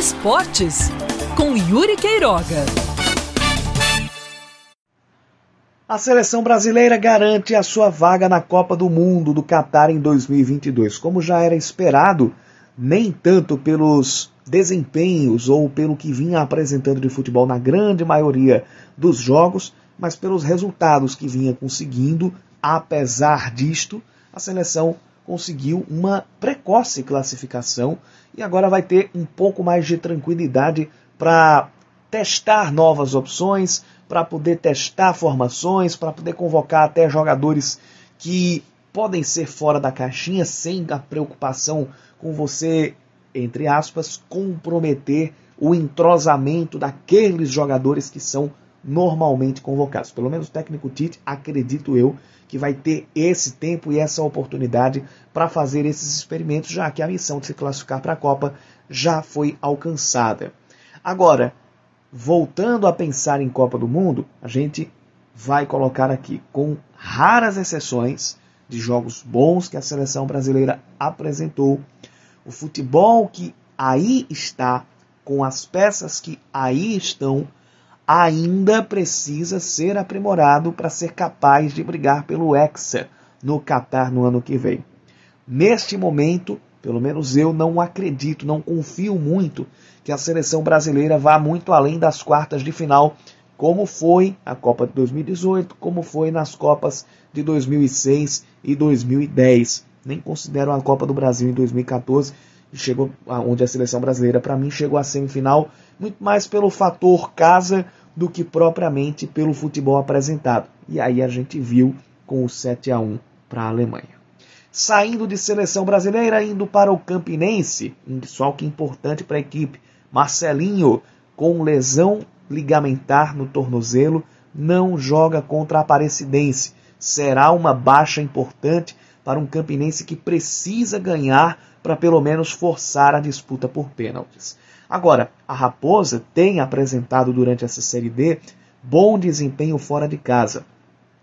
Esportes com Yuri Queiroga. A seleção brasileira garante a sua vaga na Copa do Mundo do Catar em 2022. Como já era esperado, nem tanto pelos desempenhos ou pelo que vinha apresentando de futebol na grande maioria dos jogos, mas pelos resultados que vinha conseguindo. Apesar disto, a seleção conseguiu uma precoce classificação e agora vai ter um pouco mais de tranquilidade para testar novas opções, para poder testar formações, para poder convocar até jogadores que podem ser fora da caixinha sem a preocupação com você, entre aspas, comprometer o entrosamento daqueles jogadores que são normalmente convocados. Pelo menos o técnico Tite, acredito eu, que vai ter esse tempo e essa oportunidade para fazer esses experimentos, já que a missão de se classificar para a Copa já foi alcançada. Agora, voltando a pensar em Copa do Mundo, a gente vai colocar aqui, com raras exceções de jogos bons que a seleção brasileira apresentou, o futebol que aí está, com as peças que aí estão, ainda precisa ser aprimorado para ser capaz de brigar pelo Hexa no Catar no ano que vem. Neste momento, pelo menos eu não acredito, não confio muito que a seleção brasileira vá muito além das quartas de final, como foi a Copa de 2018, como foi nas Copas de 2006 e 2010. Nem considero a Copa do Brasil em 2014, chegou onde a seleção brasileira para mim chegou à semifinal muito mais pelo fator casa do que propriamente pelo futebol apresentado. E aí a gente viu com o 7 a 1 para a Alemanha. Saindo de seleção brasileira, indo para o Campinense, um desfalque importante para a equipe. Marcelinho, com lesão ligamentar no tornozelo, não joga contra a Aparecidense. Será uma baixa importante para um Campinense que precisa ganhar para pelo menos forçar a disputa por pênaltis. Agora, a Raposa tem apresentado durante essa Série D bom desempenho fora de casa.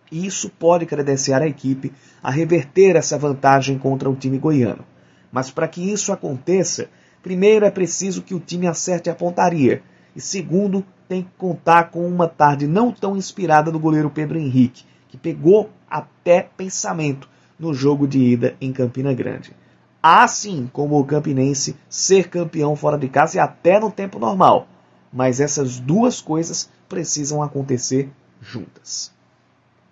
E isso pode credenciar a equipe a reverter essa vantagem contra o time goiano. Mas para que isso aconteça, Primeiro, é preciso que o time acerte a pontaria. E segundo, tem que contar com uma tarde não tão inspirada do goleiro Pedro Henrique, que pegou até pensamento no jogo de ida em Campina Grande. Assim como o Campinense ser campeão fora de casa e até no tempo normal. Mas essas duas coisas precisam acontecer juntas.